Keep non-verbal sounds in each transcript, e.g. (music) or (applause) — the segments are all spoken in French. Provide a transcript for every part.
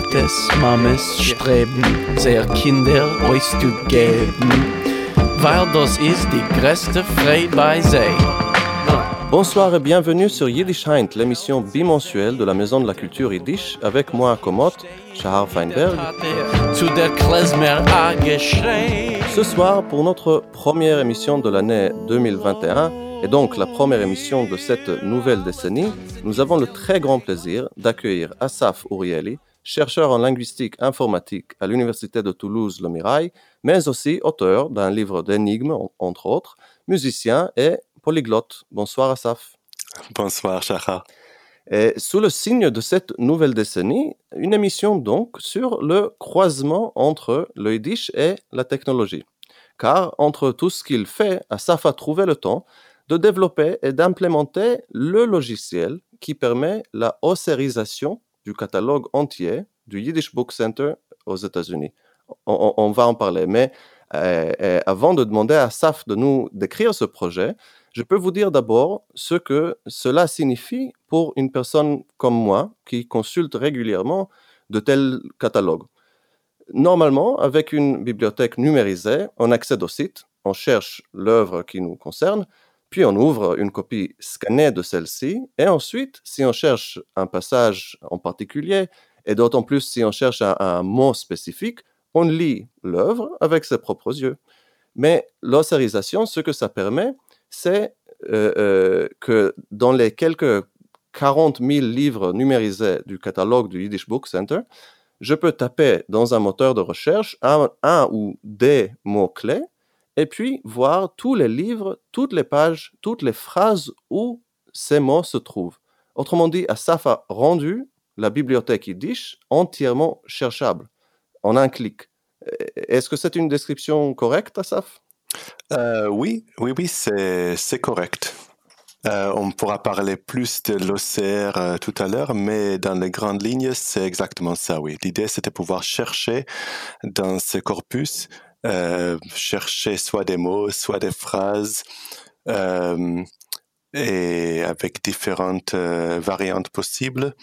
Tates, Mames streben, sehr Kinder euch zu geben, weil das ist die größte Freude bei sie. Bonsoir et bienvenue sur Yiddish Heint, l'émission bimensuelle de la Maison de la Culture Yiddish, avec moi à Komot, Shahar Feinberg. Ce soir, pour notre première émission de l'année 2021, et donc la première émission de cette nouvelle décennie, nous avons le très grand plaisir d'accueillir Asaf Urieli, chercheur en linguistique informatique à l'Université de Toulouse-Le Mirail, mais aussi auteur d'un livre d'énigmes, entre autres, musicien et polyglotte. Bonsoir Asaf. (laughs) Bonsoir, Shahar. Et sous le signe de cette nouvelle décennie, une émission donc sur le croisement entre le yiddish et la technologie. Car entre tout ce qu'il fait, Asaf a trouvé le temps de développer et d'implémenter le logiciel qui permet la ossérisation du catalogue entier du Yiddish Book Center aux États-Unis. On, va en parler, mais euh, euh, avant de demander à Asaf de nous décrire ce projet, je peux vous dire d'abord ce que cela signifie pour une personne comme moi qui consulte régulièrement de tels catalogues. Normalement, avec une bibliothèque numérisée, on accède au site, on cherche l'œuvre qui nous concerne, puis on ouvre une copie scannée de celle-ci, et ensuite, si on cherche un passage en particulier, et d'autant plus si on cherche un, mot spécifique, on lit l'œuvre avec ses propres yeux. Mais l'ossérisation, ce que ça permet, c'est euh, euh, que dans les quelques 40 000 livres numérisés du catalogue du Yiddish Book Center, je peux taper dans un moteur de recherche un, un ou des mots-clés et puis voir tous les livres, toutes les pages, toutes les phrases où ces mots se trouvent. Autrement dit, Asaf a rendu la bibliothèque Yiddish entièrement cherchable en un clic. Est-ce que c'est une description correcte, Asaf? Euh, oui, oui, oui, c'est correct. Euh, on pourra parler plus de l'OCR euh, tout à l'heure, mais dans les grandes lignes, c'est exactement ça, oui. L'idée, c'était pouvoir chercher dans ce corpus, euh, chercher soit des mots, soit des phrases, euh, et avec différentes euh, variantes possibles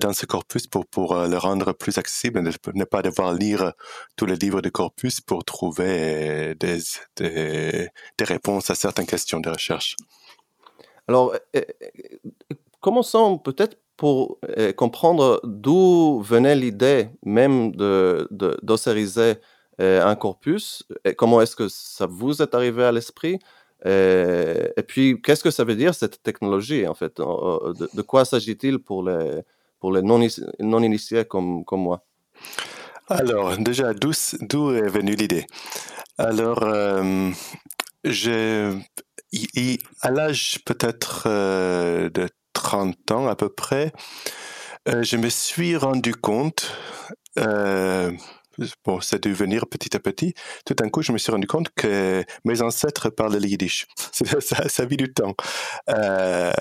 dans ce corpus pour, pour le rendre plus accessible, ne, ne pas devoir lire tous les livres du corpus pour trouver des, des, des réponses à certaines questions de recherche. Alors, commençons peut-être pour comprendre d'où venait l'idée même de, un corpus, comment est-ce que ça vous est arrivé à l'esprit, euh, et puis qu'est-ce que ça veut dire cette technologie en fait, euh, de, quoi s'agit-il pour les, pour les non-initiés non initiés comme, comme moi? Alors, déjà, d'où est venue l'idée? Alors, euh, j'ai, à l'âge peut-être euh, de 30 ans à peu près, euh, je me suis rendu compte, euh, bon, c'est dû venir petit à petit, tout d'un coup, je me suis rendu compte que mes ancêtres parlaient le yiddish. (laughs) Ça, ça, ça mis du temps. Euh,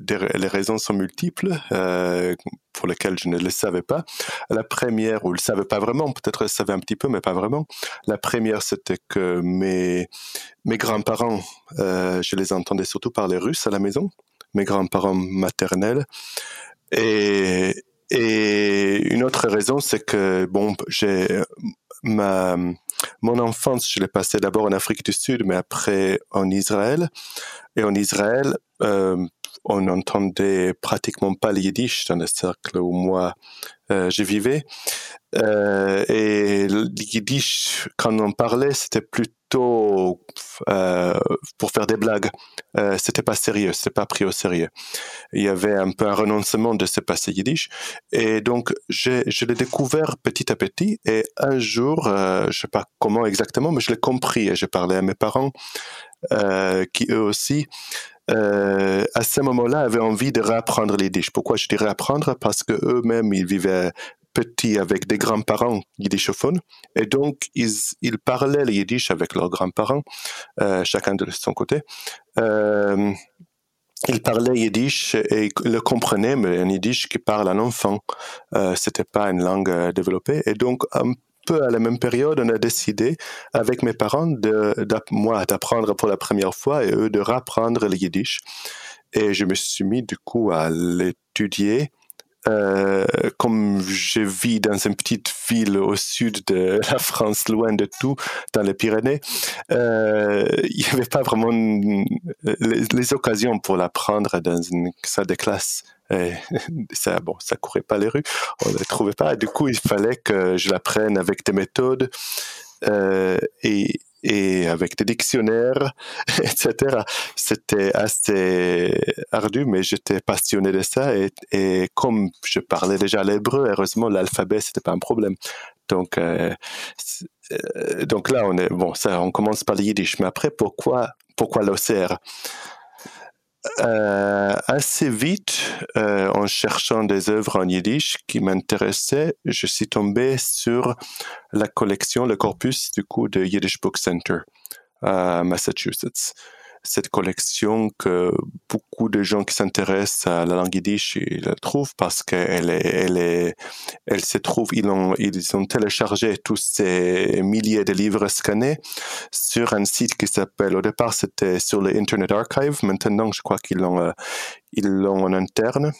les raisons sont multiples, euh, pour lesquelles je ne le savais pas. La première, ou le savait pas vraiment, peut-être le savait un petit peu, mais pas vraiment. La première, c'était que mes, mes grands-parents, euh, je les entendais surtout parler russe à la maison, mes grands-parents maternels. Et, et une autre raison, c'est que, bon, j'ai ma, mon enfance, je l'ai passée d'abord en Afrique du Sud, mais après en Israël. Et en Israël, euh, on n'entendait pratiquement pas le yiddish dans le cercle où moi je vivais. Euh, et le yiddish, quand on parlait, c'était plutôt euh, pour faire des blagues. Euh, c'était pas sérieux, c'était pas pris au sérieux. Il y avait un peu un renoncement de ce passé yiddish. Et donc, je l'ai découvert petit à petit. Et un jour, euh, je sais pas comment exactement, mais je l'ai compris. Et j'ai parlé à mes parents, euh, qui eux aussi, euh, à ce moment-là, avaient envie de réapprendre les yiddish. Pourquoi je dis réapprendre? Parce que eux-mêmes, ils vivaient petits avec des grands-parents yiddishophones. Et donc, ils, parlaient le yiddish avec leurs grands-parents, euh, chacun de son côté. Euh, ils parlaient yiddish et le comprenaient, mais un yiddish qui parle un enfant. Euh, C'était pas une langue euh, développée. Et donc, un peu à la même période, on a décidé avec mes parents, de, moi, d'apprendre pour la première fois et eux de rapprendre le yiddish. Et je me suis mis du coup à l'étudier euh, comme je vis dans une petite ville au sud de (laughs) la France, loin de tout, dans les Pyrénées, euh, il n'y avait pas vraiment les, occasions pour l'apprendre dans une salle de classe. Et (laughs) ça, bon, ça courait pas les rues, on ne trouvait pas. Du coup, il fallait que je l'apprenne avec des méthodes euh, et, avec des dictionnaires, (laughs) etc. C'était assez ardu, mais j'étais passionné de ça. Et, comme je parlais déjà l'hébreu, heureusement, l'alphabet, c'était pas un problème. Donc, euh, euh, donc là, on est bon. On commence par le yiddish. Mais après, pourquoi, pourquoi l'OCR euh, assez vite, euh, en cherchant des œuvres en yiddish qui m'intéressaient, je suis tombé sur la collection, le corpus du coup de Yiddish Book Center à Massachusetts cette collection que beaucoup de gens qui s'intéressent à la langue yiddish la trouvent parce qu'elle est, elle est, elle se trouve, ils ont, ils ont téléchargé tous ces milliers de livres scannés sur un site qui s'appelle, au départ c'était sur le Internet Archive, maintenant je crois qu'ils l'ont, euh, ils l'ont en interne.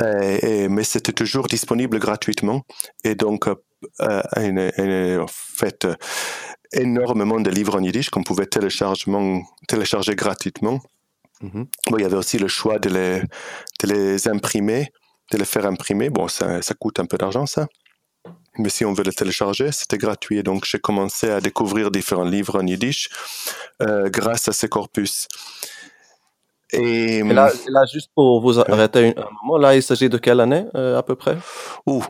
Mais c'était toujours disponible gratuitement et donc euh, euh en fait énormément de livres en yiddish qu'on pouvait télécharger gratuitement. Mhm. il y avait aussi le choix de les, de les imprimer, de les faire imprimer. Bon, ça, ça coûte un peu d'argent, ça. Mais si on veut les télécharger, c'était gratuit. Donc, j'ai commencé à découvrir différents livres en yiddish euh, grâce à ces corpus. Et, là, juste pour vous arrêter un moment, là, il s'agit de quelle année euh, à peu près? Ouh,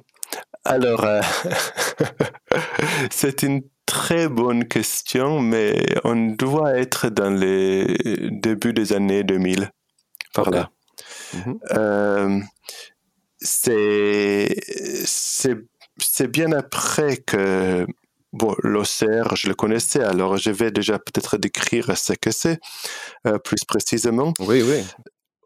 alors, euh, (laughs) c'est une très bonne question, mais on doit être dans les débuts des années 2000, par là. Mhm. Euh, c'est bien après que bon, l'OCR, je le connaissais, alors je vais déjà peut-être décrire ce que c'est euh, plus précisément. Oui, oui.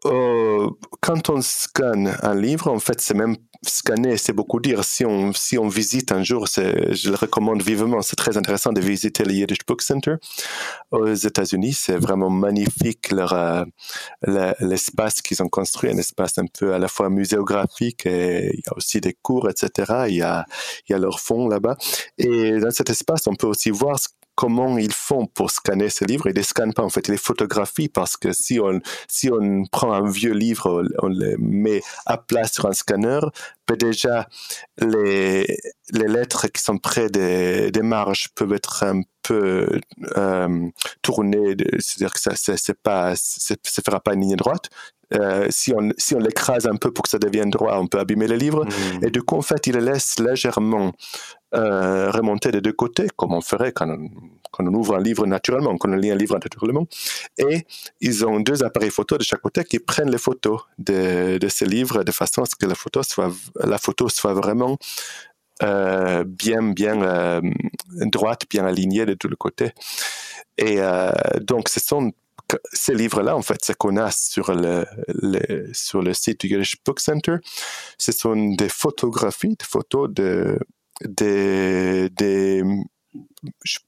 Euh, quand on scanne un livre, en fait, c'est même scanner, c'est beaucoup dire. Si on, si on visite un jour, je le recommande vivement, c'est très intéressant de visiter le Yiddish Book Center aux États-Unis. C'est vraiment magnifique leur, euh, l'espace qu'ils ont construit, un espace un peu à la fois muséographique et il y a aussi des cours, etc. Il y a, il y a leur fond là-bas. Et dans cet espace, on peut aussi voir ce comment ils font pour scanner ces livres. Ils ne les scannent pas, en fait, ils les photographient parce que si on, si on prend un vieux livre, on le met à plat sur un scanner, ben déjà, les, les lettres qui sont près des, des marges peuvent être un peu euh, tournées, c'est-à-dire que ça c'est pas, ça ne fera pas une ligne droite. Euh, si on, si on l'écrase un peu pour que ça devienne droit, on peut abîmer le livre. Mmh. Et du coup, en fait, il le laisse légèrement euh, remonter des deux côtés, comme on ferait quand on, ouvre un livre naturellement, quand on lit un livre naturellement. Et ils ont deux appareils photo de chaque côté qui prennent les photos de, de ces livres de façon à ce que la photo soit, la photo soit vraiment euh, bien, bien euh, droite, bien alignée de tous les côtés. Et euh, donc, ce sont ces livres-là, en fait, ce qu'on a sur le, sur le site du Yiddish Book Center, ce sont des photographies, des photos de, des, des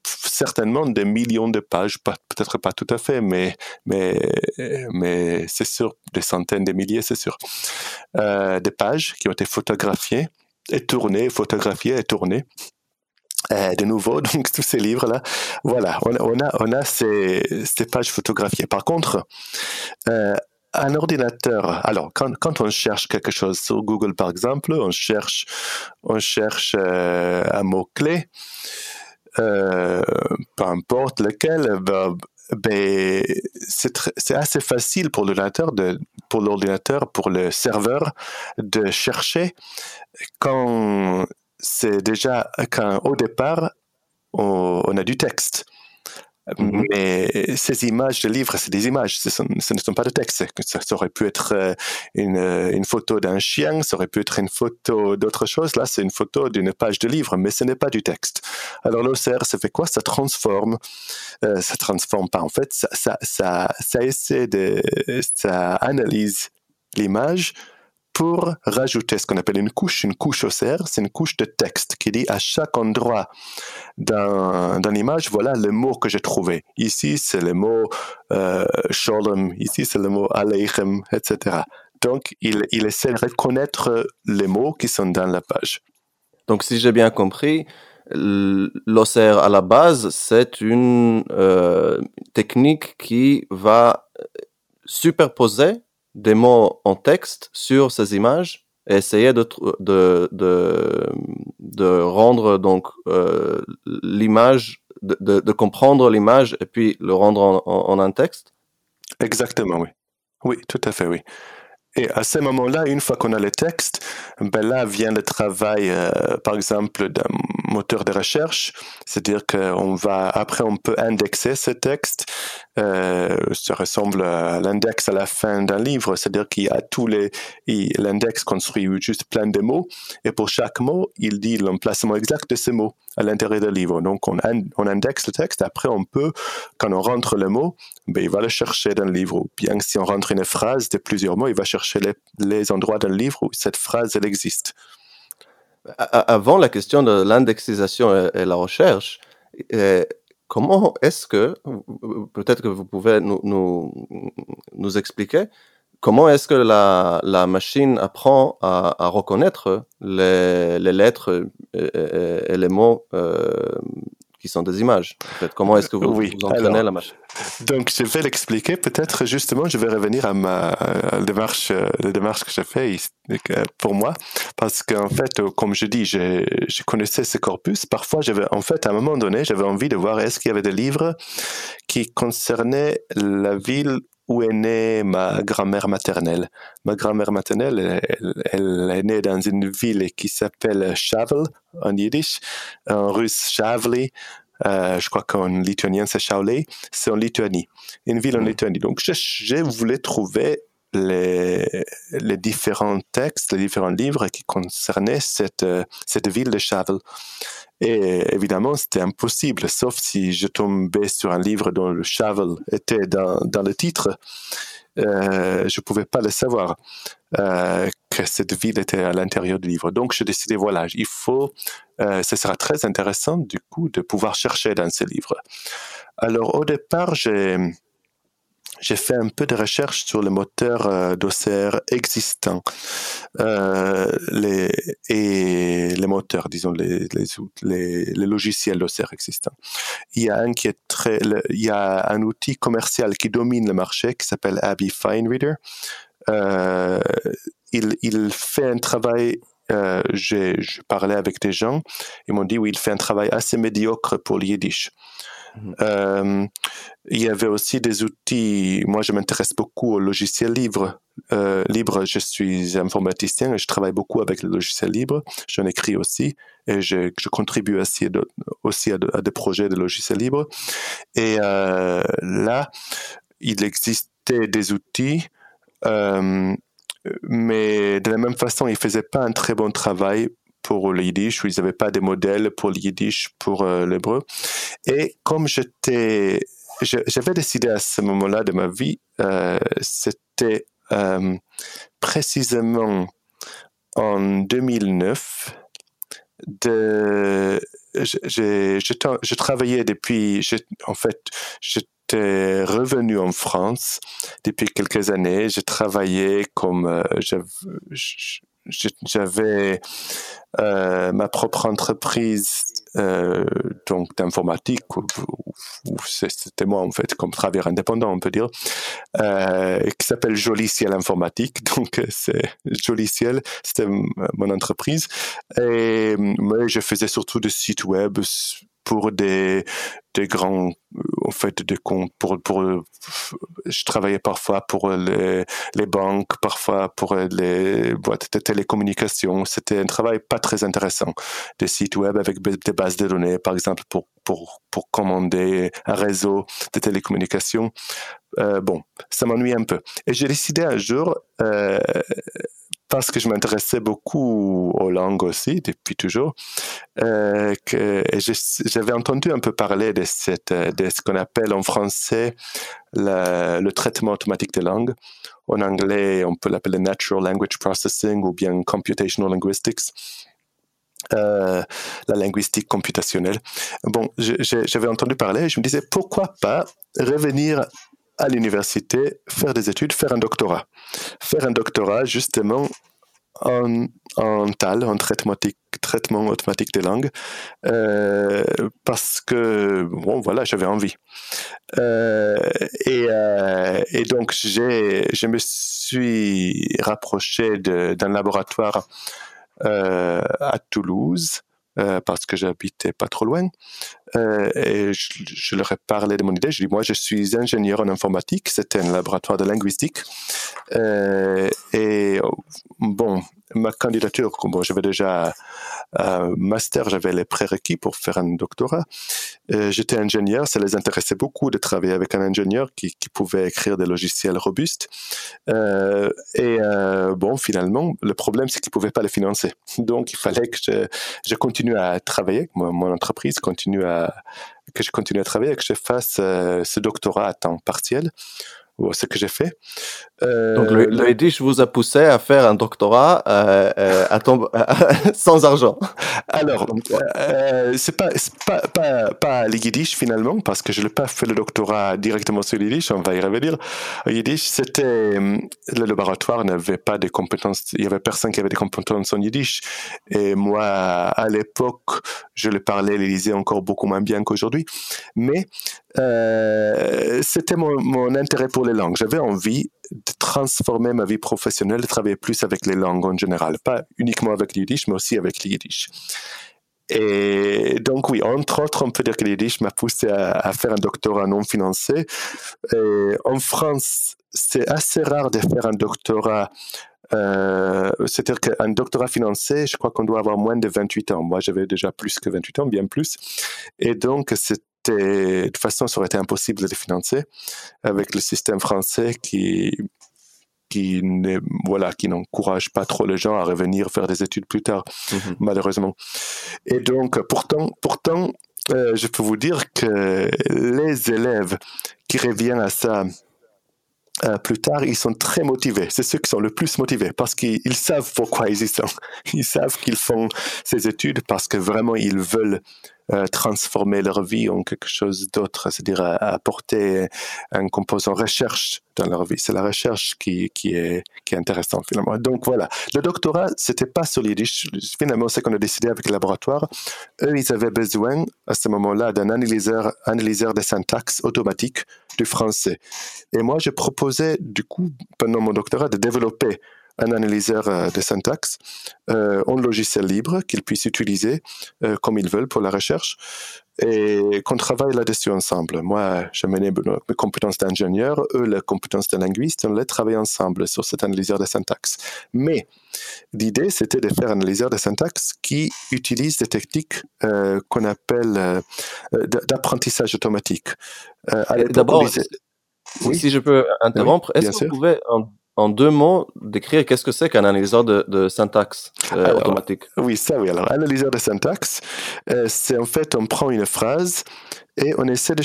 certainement des millions de pages, peut-être pas tout à fait, mais, mais, mais c'est sûr, des centaines de milliers, c'est sûr, euh, de pages qui ont été photographiées et tournées, photographiées et tournées. Euh, de nouveau, (laughs) donc tous ces livres-là, voilà, on, on, a, on a ces, ces pages photographiées. Par contre, euh, un ordinateur, alors quand, on cherche quelque chose sur Google par exemple, on cherche, on cherche euh, un mot-clé, euh, peu importe lequel, ben c'est assez facile pour l'ordinateur, pour l'ordinateur, pour le serveur de chercher quand c'est déjà quand au départ on a du texte. Mhm. Mais ces images de livres, c'est des images, ce, ne sont pas de textes. Ça, aurait pu être euh, une, euh, une photo d'un chien, ça aurait pu être une photo d'autre chose. Là, c'est une photo d'une page de livre, mais ce n'est pas du texte. Alors l'OCR, ça fait quoi? Ça transforme, euh, ça transforme pas en fait, ça essaie de, ça analyse l'image pour rajouter ce qu'on appelle une couche, une couche OCR, c'est une couche de texte qui dit à chaque endroit dans, l'image, voilà le mot que j'ai trouvé. Ici, c'est le mot euh, sholem, ici, c'est le mot aleichem, etc. Donc, il, il essaie de reconnaître les mots qui sont dans la page. Donc, si j'ai bien compris, l'OCR à la base, c'est une euh, technique qui va superposer des mots en texte sur ces images et essayer de, de, de, rendre donc euh, l'image, de, de, comprendre l'image et puis le rendre en, en, un texte Exactement, oui. Oui, tout à fait, oui. Et à ce moment-là, une fois qu'on a le texte, ben là vient le travail, euh, par exemple, d'un moteur de recherche. C'est-à-dire qu'on va, après, on peut indexer ce texte. Euh, ça ressemble à l'index à la fin d'un livre. C'est-à-dire qu'il y a tous les, l'index construit juste plein de mots. Et pour chaque mot, il dit l'emplacement exact de ce mot à l'intérieur du livre. Donc, on, on indexe le texte. Après, on peut, quand on rentre le mot, ben, il va le chercher dans le livre. Ou bien si on rentre une phrase de plusieurs mots, il va chercher les, les endroits dans le livre où cette phrase, elle existe. Avant la question de l'indexisation et, la recherche, euh, comment est-ce que, peut-être que vous pouvez nous, nous, nous expliquer, comment est-ce que la, la, machine apprend à, à reconnaître les, les lettres et, et, et, les mots euh, qui sont des images. En fait. Comment est-ce que vous, oui. vous entraînez la machine Donc, je vais l'expliquer. Peut-être, justement, je vais revenir à ma démarche, euh, la démarche que j'ai fait pour moi. Parce qu'en fait, euh, comme je dis, je, je connaissais ce corpus. Parfois, j'avais, en fait, à un moment donné, j'avais envie de voir est-ce qu'il y avait des livres qui concernaient la ville où est née ma grand-mère maternelle? Ma grand-mère maternelle, elle, est née dans une ville qui s'appelle Shavel en yiddish, en russe Shavli. Euh, je crois qu'en lituanien c'est Shaolé, c'est en Lituanie, une ville en mm. Lituanie. Donc je, je voulais trouver les, les, différents textes, les différents livres qui concernaient cette, cette ville de Shavel. Et évidemment, c'était impossible, sauf si je tombais sur un livre dont le Shavel était dans, le titre. Euh, je ne pouvais pas le savoir euh, que cette ville était à l'intérieur du livre. Donc, je décidais, voilà, il faut, euh, ce sera très intéressant du coup de pouvoir chercher dans ces livres. Alors, au départ, j'ai j'ai fait un peu de recherche sur les moteurs euh, d'OCR existants euh, les, et les moteurs, disons, les, les, les, logiciels d'OCR existants. Il y a un qui est très, il y a un outil commercial qui domine le marché qui s'appelle Abby Fine Reader. Euh, il, il fait un travail euh, j'ai parlé avec des gens, ils m'ont dit oui, il fait un travail assez médiocre pour le yiddish. Euh, il y avait aussi des outils. Moi, je m'intéresse beaucoup aux logiciels libres. Euh, libre, je suis informaticien et je travaille beaucoup avec les logiciels libres. J'en écris aussi et je, contribue aussi, aussi à, des projets de logiciels libres. Et euh, là, il existait des outils. Euh, mais de la même façon, ils faisaient pas un très bon travail pour le yiddish, où ils n'avaient pas de modèles pour le yiddish, pour euh, l'hébreu. Et comme j'étais, j'avais décidé à ce moment-là de ma vie, euh, c'était euh, précisément en 2009, de, je, je, travaillais depuis, en fait, j'étais revenu en France depuis quelques années. J'ai travaillé comme, j'avais euh, ma propre entreprise euh, donc d'informatique c'était moi en fait comme travailleur indépendant on peut dire euh, qui s'appelle Joliciel Informatique. (laughs) Donc c'est Joliciel c'était mon entreprise. Et moi je faisais surtout des sites web pour des, des grands, en fait, des comptes, pour, pour, je travaillais parfois pour les, les banques, parfois pour les boîtes de télécommunications. C'était un travail pas très intéressant. Des sites web avec des bases de données, par exemple, pour, pour, pour commander un réseau de télécommunications. Euh, bon, ça m'ennuie un peu. Et j'ai décidé un jour, euh, parce que je m'intéressais beaucoup aux langues aussi depuis toujours, euh, j'avais entendu un peu parler de, ce qu'on appelle en français le, traitement automatique des langues. En anglais, on peut l'appeler Natural Language Processing ou bien Computational Linguistics. Euh, la linguistique computationnelle. Bon, j'avais entendu parler et je me disais pourquoi pas revenir à l'université faire des études, faire un doctorat. Faire un doctorat justement en, en TAL, en traitement, automatique des langues, euh, parce que, bon, voilà, j'avais envie. Euh, et, euh, et, donc, je me suis rapproché d'un laboratoire à Toulouse euh, parce que j'habitais pas trop loin. Euh, et je, leur ai parlé de mon idée. Je dis, moi, je suis ingénieur en informatique. C'était un laboratoire de linguistique. Euh, et bon, ma candidature, bon, j'avais déjà un master, j'avais les prérequis pour faire un doctorat. J'étais ingénieur, ça les intéressait beaucoup de travailler avec un ingénieur qui, pouvait écrire des logiciels robustes. et bon, finalement, le problème, c'est qu'ils ne pouvaient pas les financer. Donc, il fallait que je, continue à travailler, mon, mon entreprise continue à, que je continue à travailler, que je fasse euh, ce doctorat à temps partiel ce que j'ai fait. Euh, Donc le, le vous a poussé à faire un doctorat euh, euh à (laughs) sans argent. Alors, c'est pas, pas, pas, pas les Yiddish finalement, parce que je n'ai pas fait le doctorat directement sur le Yiddish, on va y revenir. Le Yiddish, c'était, le laboratoire n'avait pas de compétences, il y avait personne qui avait des compétences en Yiddish. Et moi, à l'époque, je le parlais, le lisais encore beaucoup moins bien qu'aujourd'hui. Mais c'était mon, mon, intérêt pour langues. J'avais envie de transformer ma vie professionnelle, de travailler plus avec les langues en général, pas uniquement avec le mais aussi avec le Et donc oui, entre autres, on peut dire que le m'a poussé à, faire un doctorat non financé. En France, c'est assez rare de faire un doctorat euh, c'est-à-dire qu'un doctorat financé, je crois qu'on doit avoir moins de 28 ans. Moi, j'avais déjà plus que 28 ans, bien plus. Et donc, c'est de toute façon, ça aurait été impossible de les financer avec le système français qui qui ne, voilà qui n'encourage pas trop les gens à revenir faire des études plus tard, mhm. malheureusement. Et donc, pourtant, pourtant, euh, je peux vous dire que les élèves qui reviennent à ça euh, plus tard, ils sont très motivés. C'est ceux qui sont le plus motivés parce qu'ils savent pourquoi ils y sont. (laughs) Ils savent qu'ils font ces études parce que vraiment ils veulent transformer leur vie en quelque chose d'autre, c'est-à-dire apporter un composant recherche dans leur vie. C'est la recherche qui, qui, est, qui est intéressante finalement. Donc voilà, le doctorat, c'était pas solide. Finalement, c'est qu'on a décidé avec le laboratoire. Eux, ils avaient besoin à ce moment-là d'un analyseur, analyseur de syntaxe automatique du français. Et moi, je proposais du coup, pendant mon doctorat, de développer un analyseur euh, de syntaxe euh, en logiciel libre qu'ils puissent utiliser euh, comme ils veulent pour la recherche et qu'on travaille là-dessus ensemble. Moi, j'ai mené mes compétences d'ingénieur, eux, les compétences de linguiste, on les travaille ensemble sur cet analyseur de syntaxe. Mais l'idée, c'était de faire un analyseur de syntaxe qui utilise des techniques qu'on appelle d'apprentissage automatique. D'abord, si je peux interrompre, est-ce que vous pouvez en deux mots, décrire qu'est-ce que c'est qu'un analyseur de, syntaxe euh, automatique Oui, ça oui. Alors, analyseur de syntaxe, euh, c'est en fait, on prend une phrase et on essaie de,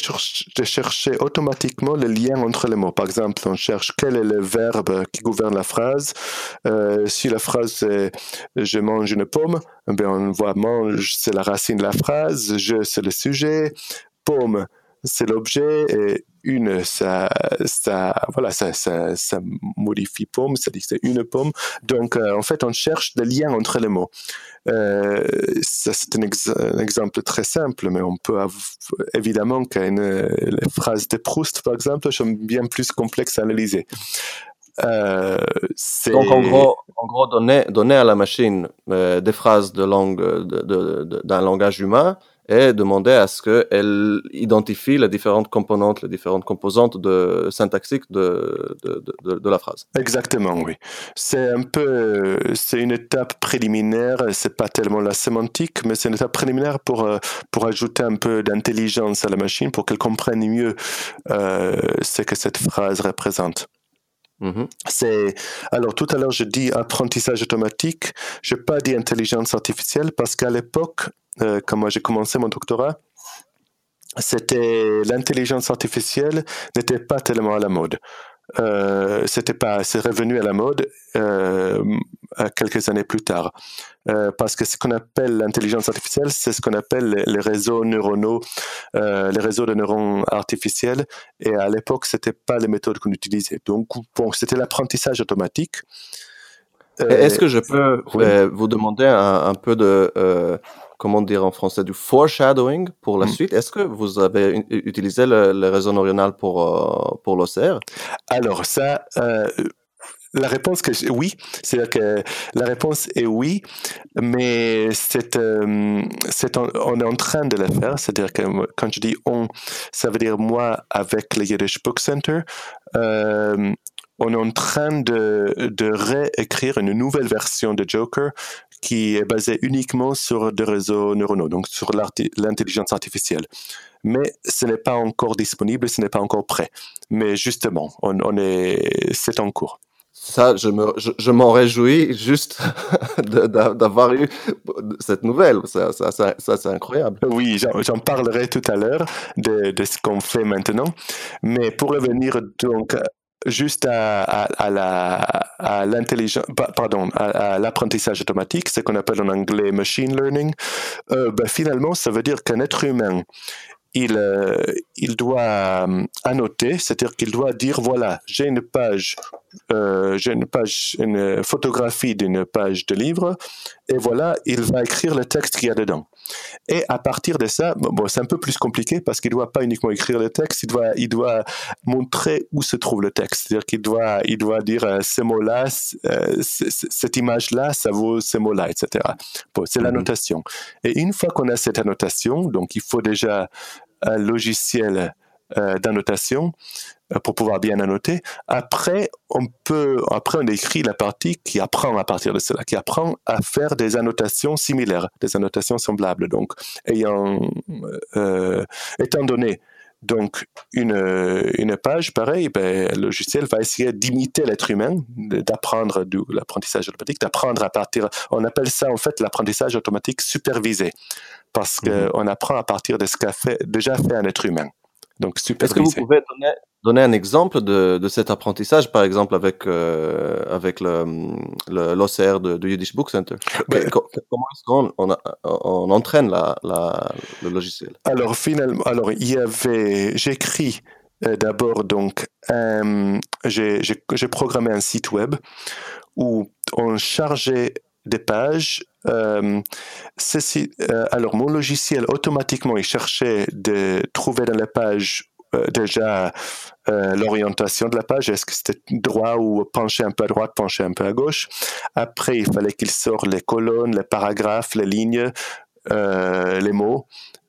chercher automatiquement le lien entre les mots. Par exemple, on cherche quel est le verbe qui gouverne la phrase. Euh, si la phrase est je mange une pomme, eh on voit mange, c'est la racine de la phrase, je, c'est le sujet, pomme, c'est l'objet et une, ça, ça, voilà, ça, ça, ça modifie pomme, que c'est une pomme. Donc, euh, en fait, on cherche des liens entre les mots. Euh, c'est un, exemple très simple, mais on peut évidemment qu'une les phrases de Proust, par exemple, sont bien plus complexes à analyser. Euh, Donc en gros, en gros donner, donner à la machine des phrases de langue d'un langage humain et demander à ce qu'elle identifie les différentes composantes, les différentes composantes de syntaxiques de, de, de, de la phrase. Exactement, oui. C'est un peu, c'est une étape préliminaire. C'est pas tellement la sémantique, mais c'est une étape préliminaire pour euh, pour ajouter un peu d'intelligence à la machine pour qu'elle comprenne mieux euh, ce que cette phrase représente. Mm-hmm. C'est alors tout à l'heure je dis apprentissage automatique, je n'ai pas dit intelligence artificielle parce qu'à l'époque euh, quand moi j'ai commencé mon doctorat, c'était l'intelligence artificielle n'était pas tellement à la mode. euh, c'était pas, c'est revenu à la mode euh, quelques années plus tard, euh, parce que ce qu'on appelle l'intelligence artificielle, c'est ce qu'on appelle les, réseaux neuronaux, les réseaux de neurones artificiels, et à l'époque, c'était pas les méthodes qu'on utilisait. Donc, bon, c'était l'apprentissage automatique. Est-ce que je peux vous demander un, un peu de comment dire en français, du foreshadowing pour la mm. suite. Est-ce que vous avez utilisé le, réseau neuronal pour, euh, pour l'OCR Alors, ça, euh, la réponse que oui, c'est que la réponse est oui, mais c'est, euh, c'est on est en train de le faire. C'est-à-dire que quand je dis on, ça veut dire moi avec le Yiddish Book Center on est en train de, de réécrire une nouvelle version de Joker qui est basée uniquement sur des réseaux neuronaux, donc sur l'intelligence artificielle. Mais ce n'est pas encore disponible, ce n'est pas encore prêt. Mais justement, on, est, c'est en cours. Ça, je, me, je, m'en réjouis juste (laughs) d'avoir eu cette nouvelle. Ça, ça, ça, c'est incroyable. Oui, j'en parlerai tout à l'heure de, de ce qu'on fait maintenant. Mais pour revenir donc juste à, à, l'intelligence, pardon, à, l'apprentissage automatique, ce qu'on appelle en anglais machine learning, euh, ben, finalement, ça veut dire qu'un être humain, il, euh, il doit euh, annoter, c'est-à-dire qu'il doit dire voilà, j'ai une page, j'ai une page, une photographie d'une page de livre, et voilà, il va écrire le texte qu'il y a dedans. Et à partir de ça, bon, c'est un peu plus compliqué parce qu'il ne doit pas uniquement écrire le texte, il doit, il doit montrer où se trouve le texte. C'est-à-dire qu'il doit, il doit dire euh, ce mot-là, euh, cette image-là, ça vaut ce mot-là, etc. Bon, c'est la notation. Et une fois qu'on a cette annotation, donc il faut déjà un logiciel euh, d'annotation euh, pour pouvoir bien annoter. Après, on peut, après, on écrit la partie qui apprend à partir de cela, qui apprend à faire des annotations similaires, des annotations semblables. Donc, ayant, euh, étant donné donc une, une page, pareil, ben, le logiciel va essayer d'imiter l'être humain, d'apprendre de l'apprentissage automatique, d'apprendre à partir. On appelle ça en fait l'apprentissage automatique supervisé, parce mhm. qu'on apprend à partir de ce qu'a fait, déjà fait un être humain. Donc Est-ce que vous pouvez donner, donner un exemple de, de, cet apprentissage, par exemple avec euh, avec l'OCR de, de, Yiddish Book Center? Ben, Comment est-ce qu'on on, on, entraîne la, la, le logiciel? Alors finalement, alors il y avait, j'écris euh, d'abord donc j'ai programmé un site web où on chargeait des pages. Euh, euh, alors, mon logiciel, automatiquement, il cherchait de trouver dans la page euh, déjà l'orientation de la page. Est-ce que c'était droit ou penché un peu à droite, penché un peu à gauche? Après, il fallait qu'il sorte les colonnes, les paragraphes, les lignes, les mots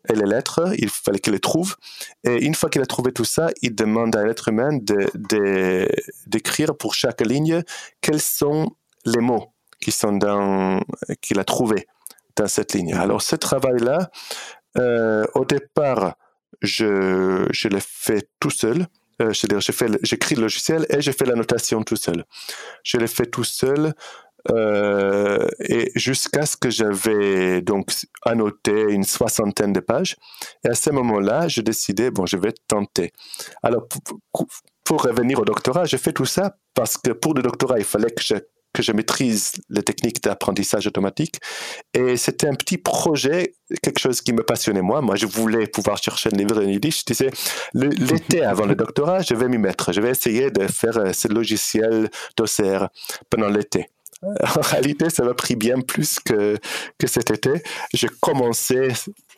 et les lettres, il fallait qu'il les trouve. Et une fois qu'il a trouvé tout ça, il demande à l'être humain d'écrire de, pour chaque ligne quels sont les mots qui sont dans, qu'il a trouvé dans cette ligne. Alors, ce travail-là, euh, au départ, je, je l'ai fait tout seul. Euh, c'est-à-dire, j'écris le logiciel et j'ai fait la notation tout seul. Je l'ai fait tout seul euh, et jusqu'à ce que j'avais donc annoté une soixantaine de pages. Et à ce moment-là, je décidais, bon, je vais tenter. Alors, pour, pour revenir au doctorat, j'ai fait tout ça parce que pour le doctorat, il fallait que je que je maîtrise les techniques d'apprentissage automatique. Et c'était un petit projet, quelque chose qui me passionnait moi. Moi, je voulais pouvoir chercher un livre en yiddish. Je disais, l'été avant le doctorat, je vais m'y mettre. Je vais essayer de faire euh, ce logiciel d'OCR pendant l'été. En réalité, ça m'a pris bien plus que, que cet été. J'ai commencé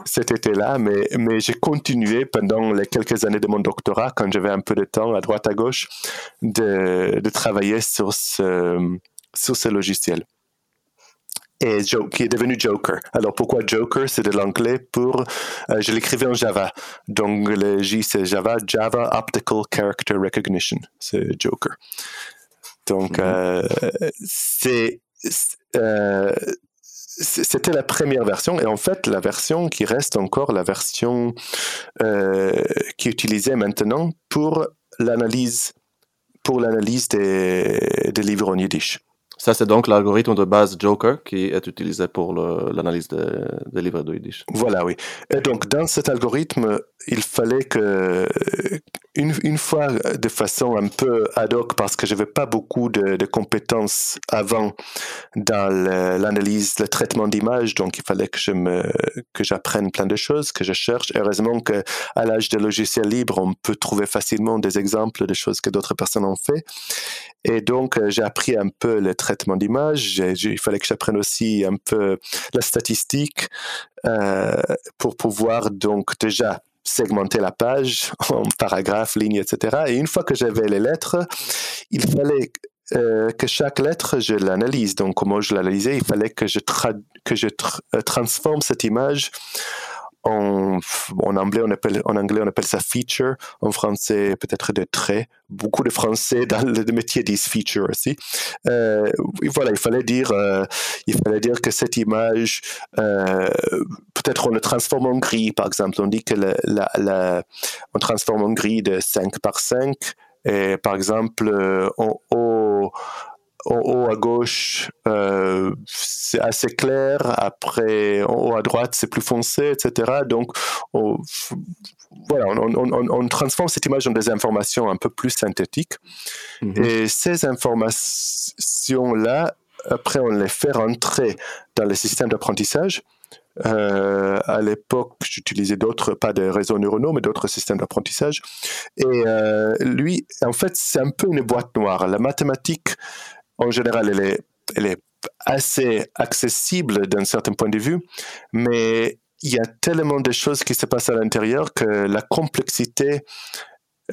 cet été-là, mais, mais j'ai continué pendant les quelques années de mon doctorat, quand j'avais un peu de temps à droite à gauche, de, de travailler sur ce, sur ce logiciel. Et qui est devenu Joker. Alors pourquoi Joker? C'est de l'anglais pour. Euh, je l'écrivais en Java. Donc le J c'est Java, Java Optical Character Recognition. C'est Joker. Donc mhm. euh. Euh, c'était la première version et en fait la version qui reste encore la version qui est utilisée maintenant pour l'analyse pour l'analyse des, des livres en yiddish. Ça, c'est donc l'algorithme de base Joker qui est utilisé pour l'analyse des, livres de Yiddish. Voilà, oui. Et donc, dans cet algorithme, il fallait que, une, fois de façon un peu ad hoc, parce que je n'avais pas beaucoup de, compétences avant dans l'analyse, le, traitement d'images, donc il fallait que que j'apprenne plein de choses, que je cherche. Heureusement qu'à l'âge des logiciels libres, on peut trouver facilement des exemples de choses que d'autres personnes ont fait. Et donc, euh, j'ai appris un peu le traitement d'image. Il fallait que j'apprenne aussi un peu la statistique euh, pour pouvoir donc déjà segmenter la page (laughs) en paragraphes, lignes, etc. Et une fois que j'avais les lettres, il fallait euh, que chaque lettre, je l'analyse. Donc, comment je l'analysais, il fallait que je, que je transforme cette image en, anglais, on appelle, en anglais, on appelle ça feature. En français, peut-être des traits. Beaucoup de Français dans le métier disent feature aussi. Euh, voilà, il fallait dire, euh, il fallait dire que cette image, euh, peut-être on le transforme en gris, par exemple. On dit que la, on transforme en gris de 5 par 5. Et par exemple, en haut, en haut à gauche, euh, c'est assez clair. Après, en haut à droite, c'est plus foncé, etc. Donc, on, voilà, on, transforme cette image en des informations un peu plus synthétiques. Mhm. Et ces informations-là, après, on les fait rentrer dans le système d'apprentissage. Euh, à l'époque, j'utilisais d'autres, pas de réseaux neuronaux, mais d'autres systèmes d'apprentissage. Et euh, lui, en fait, c'est un peu une boîte noire. La mathématique, en général, elle est, assez accessible d'un certain point de vue, mais il y a tellement de choses qui se passent à l'intérieur que la complexité,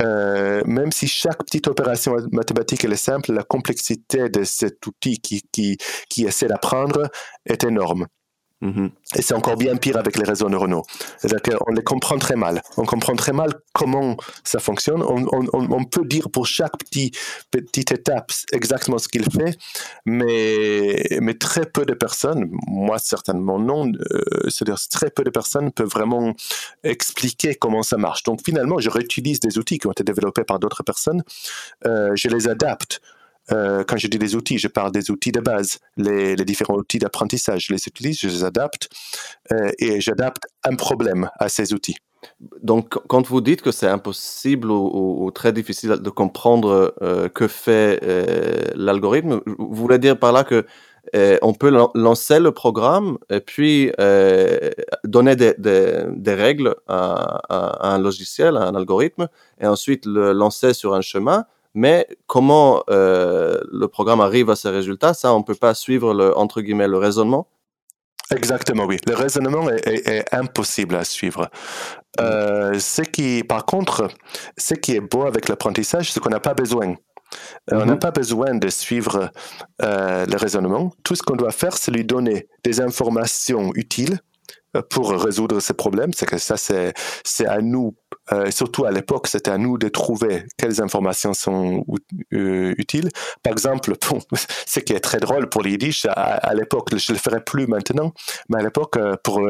euh, même si chaque petite opération mathématique est simple, la complexité de cet outil qui essaie d'apprendre est énorme. Mhm. Et c'est encore bien pire avec les réseaux neuronaux. C'est-à-dire qu'on les comprend très mal. On comprend très mal comment ça fonctionne. On, peut dire pour chaque petit, petite étape exactement ce qu'il fait, mais, mais très peu de personnes, moi certainement non, euh, c'est-à-dire très peu de personnes peuvent vraiment expliquer comment ça marche. Donc finalement, je réutilise des outils qui ont été développés par d'autres personnes, euh, je les adapte euh, quand je dis des outils, je parle des outils de base, les, différents outils d'apprentissage. Je les utilise, je les adapte euh, et j'adapte un problème à ces outils. Donc, quand vous dites que c'est impossible ou, très difficile de comprendre euh, que fait l'algorithme, vous voulez dire par là que on peut lancer le programme et puis donner des, règles à, à, un logiciel, à un algorithme, et ensuite le lancer sur un chemin mais comment euh, le programme arrive à ces résultats, ça, on ne peut pas suivre le, entre guillemets, le raisonnement? Exactement, oui. Le raisonnement est, impossible à suivre. Euh, ce qui, par contre, ce qui est beau avec l'apprentissage, c'est qu'on n'a pas besoin. Euh, on n'a mhm. pas besoin de suivre le raisonnement. Tout ce qu'on doit faire, c'est lui donner des informations utiles pour résoudre ces problèmes. C'est que ça, c'est à nous euh, surtout à l'époque, c'était à nous de trouver quelles informations sont euh, utiles. Par exemple, (laughs) bon, ce qui est très drôle pour les à, à l'époque, je le ferai plus maintenant, mais à l'époque, euh, pour,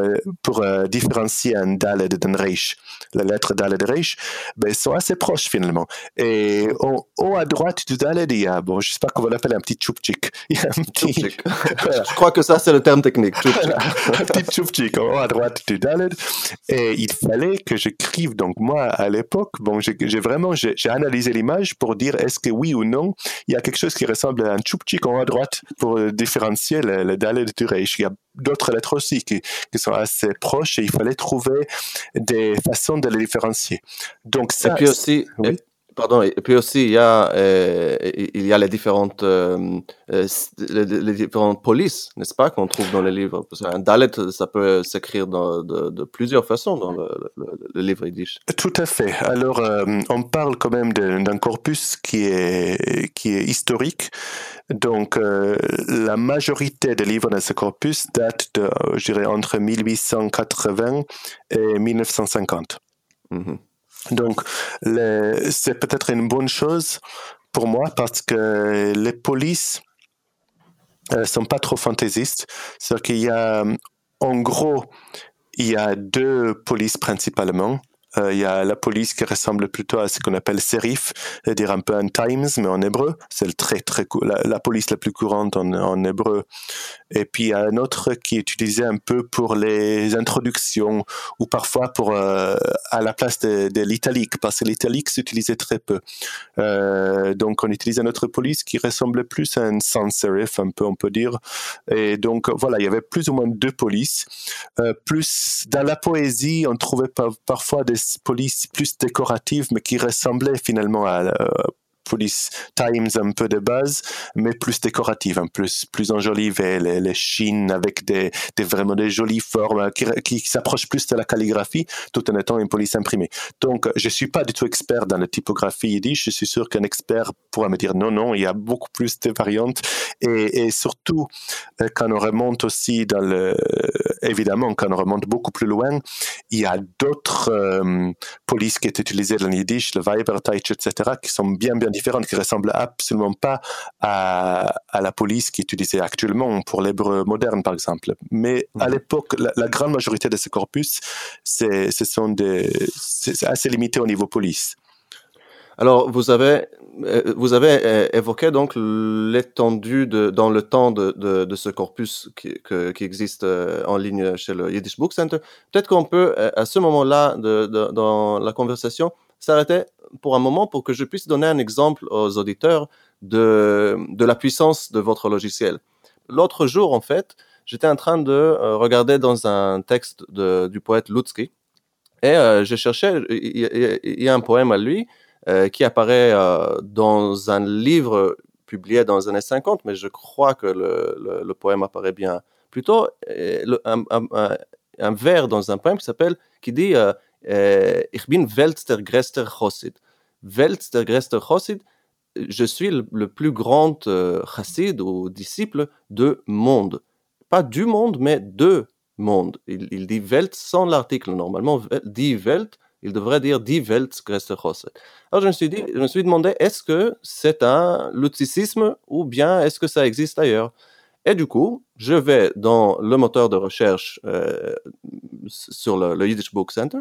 pour différencier un Daled d'un Reich, la lettre Daled Reich, ben, ils sont assez proches finalement. Et au, haut à droite du Daled, il y a, bon, je sais pas comment on l'appelle, un petit tchoupchik. (laughs) Il y a un petit... (laughs) je crois que ça, c'est le terme technique. un petit tchoupchik au haut à droite du Daled. Et il fallait que j'écrive donc moi, à l'époque, bon, j'ai vraiment j'ai analysé l'image pour dire est-ce que oui ou non, il y a quelque chose qui ressemble à un tchoupchik en haut à droite pour euh, différencier le, le Dalet du Reich. Il y a d'autres lettres aussi qui, qui, sont assez proches et il fallait trouver des façons de les différencier. Donc ça, et puis aussi, Pardon, et puis aussi, il y a, euh, il y a les différentes, euh, euh, les, différentes polices, n'est-ce pas, qu'on trouve dans les livres. un Dalet, ça peut s'écrire de, de, plusieurs façons dans le, le, livre yiddish. Tout à fait. Alors, on parle quand même d'un corpus qui est, qui est historique. Donc, la majorité des livres de ce corpus datent de, je dirais, entre 1880 et 1950. Donc, c'est peut-être une bonne chose pour moi parce que les polices ne sont pas trop fantaisistes. C'est-à-dire qu'il y a, en gros, il y a deux polices principalement. Euh, il y a la police qui ressemble plutôt à ce qu'on appelle serif, c'est-à-dire un peu un Times, mais en hébreu. C'est très, très, la, police la plus courante en, hébreu. Et puis, il y a un autre qui est utilisé un peu pour les introductions ou parfois pour, euh, à la place de, de l'italique, parce que l'italique s'utilisait très peu. Euh, donc, on utilise un autre police qui ressemblait plus à un sans serif, un peu, on peut dire. Et donc, voilà, il y avait plus ou moins deux polices. Plus dans la poésie, on trouvait parfois des polices plus décoratives, mais qui ressemblaient finalement à, Police Times un peu de base, mais plus décorative, un plus plus enjolivée, les, les chines avec des, vraiment des jolies formes qui, qui, s'approchent plus de la calligraphie, tout en étant une police imprimée. Donc, je suis pas du tout expert dans la typographie yiddish. Je suis sûr qu'un expert pourra me dire non, non, il y a beaucoup plus de variantes et, et surtout euh, quand on remonte aussi dans le, évidemment, quand on remonte beaucoup plus loin, il y a d'autres euh, polices qui étaient utilisées dans le yiddish, le Weiberteich, etc., qui sont bien bien différente, qui ressemble absolument pas à, à la police qui est utilisée actuellement pour l'hébreu moderne, par exemple. Mais à mhm. l'époque, la, grande majorité de ces corpus, c'est, ce sont des, c'est assez limité au niveau police. Alors, vous avez, euh, vous avez euh, évoqué donc l'étendue de, dans le temps de, de, de ce corpus qui, que, qui, existe euh, en ligne chez le Yiddish Book Center. Peut-être qu'on peut, à ce moment-là de, dans la conversation, s'arrêter pour un moment pour que je puisse donner un exemple aux auditeurs de, de la puissance de votre logiciel. L'autre jour, en fait, j'étais en train de euh, regarder dans un texte de, du poète Lutsky et euh, je cherchais, il y, a un poème à lui euh, qui apparaît euh, dans un livre publié dans les années 50, mais je crois que le, le, poème apparaît bien plutôt le, un, un, un, vers dans un poème qui s'appelle, qui dit äh, ich bin Welt der größte Chassid. Welt der größte Chassid, je suis le, plus grand euh, chassid ou disciple de monde. Pas du monde, mais de monde. Il, dit Welt sans l'article. Normalement, dit Welt, il devrait dire die Welt größte Chassid. Alors je me suis dit, je me suis demandé, est-ce que c'est un lutsicisme ou bien est-ce que ça existe ailleurs? Et du coup, je vais dans le moteur de recherche euh, sur le Yiddish Book Center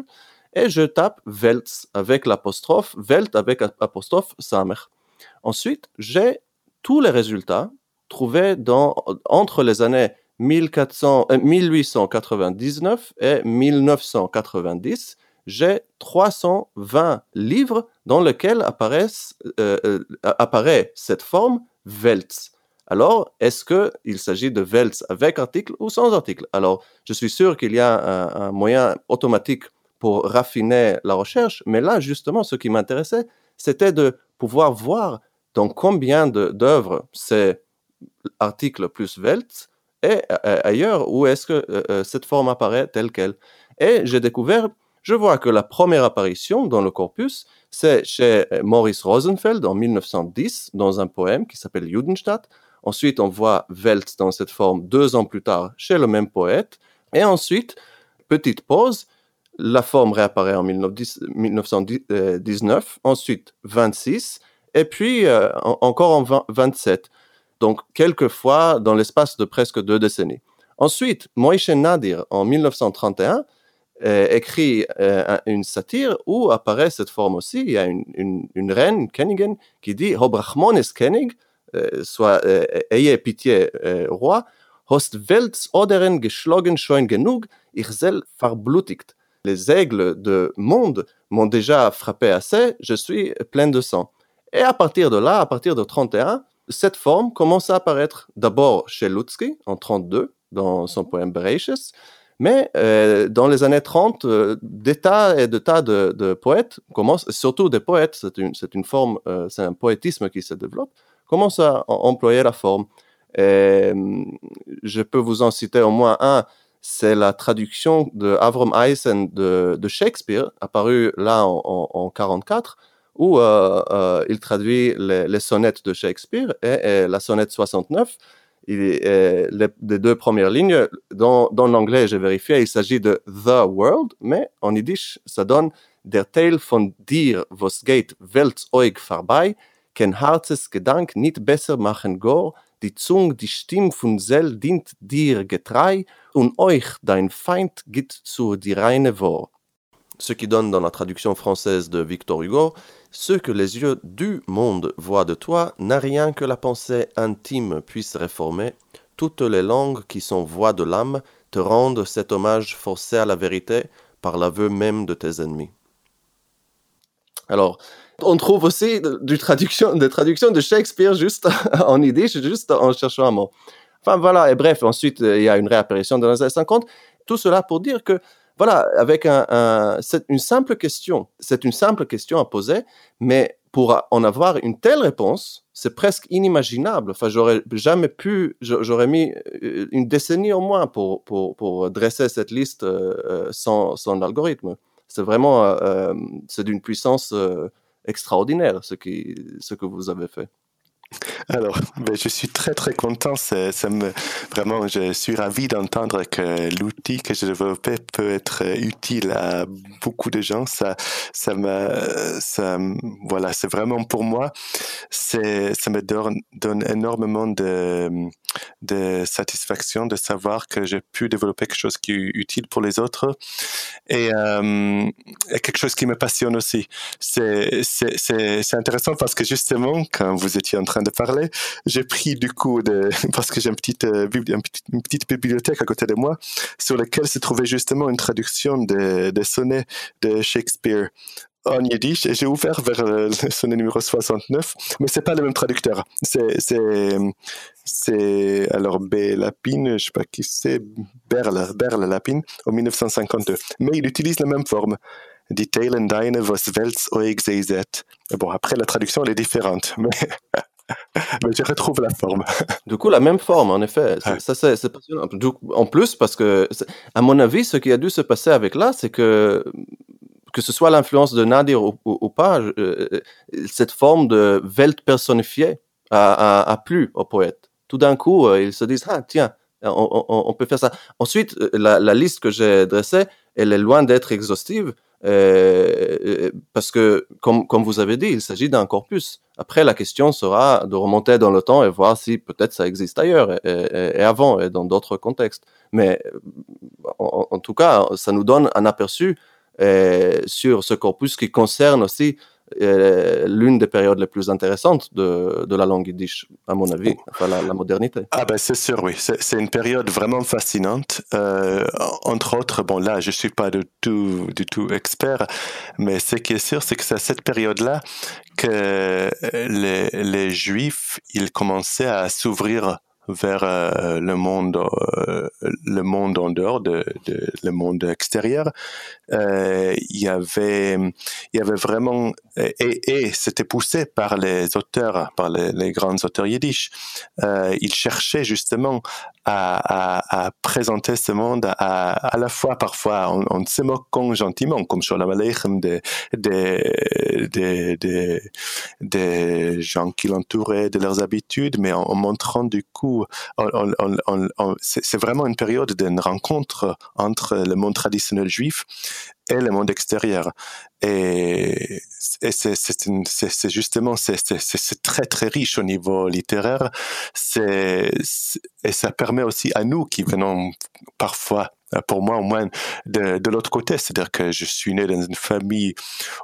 et je tape Welts avec l'apostrophe, Welt avec apostrophe Samer. Ensuite, j'ai tous les résultats trouvés dans, entre les années 1400, 1899 euh, et 1990. J'ai 320 livres dans lesquels euh, euh, apparaît cette forme Welts. Alors, est-ce qu'il s'agit de Welts avec article ou sans article? Alors, je suis sûr qu'il y a un moyen automatique pour raffiner la recherche. Mais là, justement, ce qui m'intéressait, c'était de pouvoir voir dans combien d'œuvres c'est article plus Welt et euh, ailleurs où est-ce que euh, euh, cette forme apparaît telle qu'elle. Et j'ai découvert, je vois que la première apparition dans le corpus, c'est chez Maurice Rosenfeld en 1910 dans un poème qui s'appelle Judenstadt. Ensuite, on voit Welt dans cette forme deux ans plus tard chez le même poète. Et ensuite, petite pause, la forme réapparaît en 1919, ensuite 26, et puis euh, encore en 27. Donc, quelques fois dans l'espace de presque deux décennies. Ensuite, Moïse Nadir, en 1931, euh, écrit euh, une satire où apparaît cette forme aussi. Il y a une, une, reine, qui dit Kennig, soit ayez pitié, roi, host Welts oderen geschlagen schon genug, ich sel verblutigt les aigles de monde m'ont déjà frappé assez, je suis plein de sang. Et à partir de là, à partir de 31, cette forme commence à apparaître d'abord chez Lutsky en 32 dans son poème Bereishis, mais euh, dans les années 30, euh, des tas et des tas de, poètes commencent, surtout des poètes, c'est une, forme, euh, c'est un poétisme qui se développe, commencent à, employer la forme. Et, je peux vous en citer au moins un c'est la traduction de Avram Eisen de, Shakespeare, apparu là en, en, en 44, où euh, euh, il traduit les, sonnettes de Shakespeare et, la sonnette 69. Il, les, deux premières lignes, dans, l'anglais, j'ai vérifié, il s'agit de The World, mais en yiddish, ça donne Der Teil von dir, was geht Welt euch vorbei, kein hartes Gedank nicht besser machen gor, die Zung, die Sel dient dir getrei, und euch, dein Feind, geht zu reine Wor. ce qui donne dans la traduction française de Victor Hugo, ce que les yeux du monde voient de toi n'a rien que la pensée intime puisse réformer. Toutes les langues qui sont voix de l'âme te rendent cet hommage forcé à la vérité par l'aveu même de tes ennemis. Alors, on trouve aussi des traductions de Shakespeare juste (laughs) en yiddish, juste en cherchant un mot. Enfin voilà, et bref, ensuite il y a une réapparition dans les années 50. Tout cela pour dire que voilà, avec un, c'est une simple question, c'est une simple question à poser, mais pour en avoir une telle réponse, c'est presque inimaginable. Enfin, j'aurais jamais pu, j'aurais mis euh, une décennie au moins pour, pour, pour dresser cette liste euh, euh, sans, sans algorithme. C'est vraiment, c'est d'une puissance extraordinaire ce, qui, ce que vous avez fait. Alors, (laughs) ben, je suis très très content. Ça, me, vraiment, je suis ravi d'entendre que l'outil que j'ai développé peut être utile à beaucoup de gens. Ça, ça me, ça, voilà, c'est vraiment pour moi, ça me donne, donne énormément de, de satisfaction de savoir que j'ai pu développer quelque chose qui est utile pour les autres et, euh, quelque chose qui me passionne aussi. C'est, c'est intéressant parce que justement, quand vous étiez en train de parler, j'ai pris du coup, (laughs) parce que j'ai une petite, euh, une petite bibliothèque à côté de moi, sur laquelle se trouvait justement une traduction des, sonnets de Shakespeare en yiddish et j'ai ouvert vers le sonnet numéro 69, mais c'est pas le même traducteur. C'est, alors B. Lapine, je sais pas qui c'est, Berle, Berle Lapine, en 1952. Mais il utilise la même forme. Die Teilen deine was Welts Bon, après la traduction elle est différente, (laughs) mais mais je retrouve la forme. Du coup, la même forme, en effet. Ça, c'est passionnant. en plus, parce que, à mon avis, ce qui a dû se passer avec là, c'est que, que ce soit l'influence de Nadir ou, pas, euh, cette forme de Welt personnifiée a, plu au poète. Tout d'un coup, euh, ils se disent, ah, tiens, on, peut faire ça. Ensuite, euh, la, la liste que j'ai dressée, elle est loin d'être exhaustive. Euh, euh, parce que, comme, vous avez dit, il s'agit d'un corpus. Après, la question sera de remonter dans le temps et voir si peut-être ça existe ailleurs et, avant et dans d'autres contextes. Mais en, tout cas, ça nous donne un aperçu euh, sur ce corpus qui concerne aussi euh, l'une des périodes les plus intéressantes de, de la langue yiddish, à mon avis, oh. enfin la, modernité. Ah ben c'est sûr, oui. C'est une période vraiment fascinante. Euh, entre autres, bon là, je suis pas du tout, du tout expert, mais ce qui est sûr, c'est que c'est à cette période-là que les, les Juifs, ils commençaient à s'ouvrir vers euh, le monde euh, le monde en dehors de, de le monde extérieur. Euh, il y avait il y avait vraiment et, et c'était poussé par les auteurs par les, les grands auteurs yiddish. Euh, ils cherchaient justement à, à, à, présenter ce monde à, à la fois parfois en, en se moquant gentiment comme la Aleichem des des, des, des gens qui l'entouraient de leurs habitudes mais en, en montrant du coup c'est vraiment une période d'une rencontre entre le monde traditionnel juif et le monde extérieur. Et, c'est justement, c'est très très riche au niveau littéraire. Et ça permet aussi à nous qui venons parfois pour moi au moins de, de l'autre côté, c'est-à-dire que je suis né dans une famille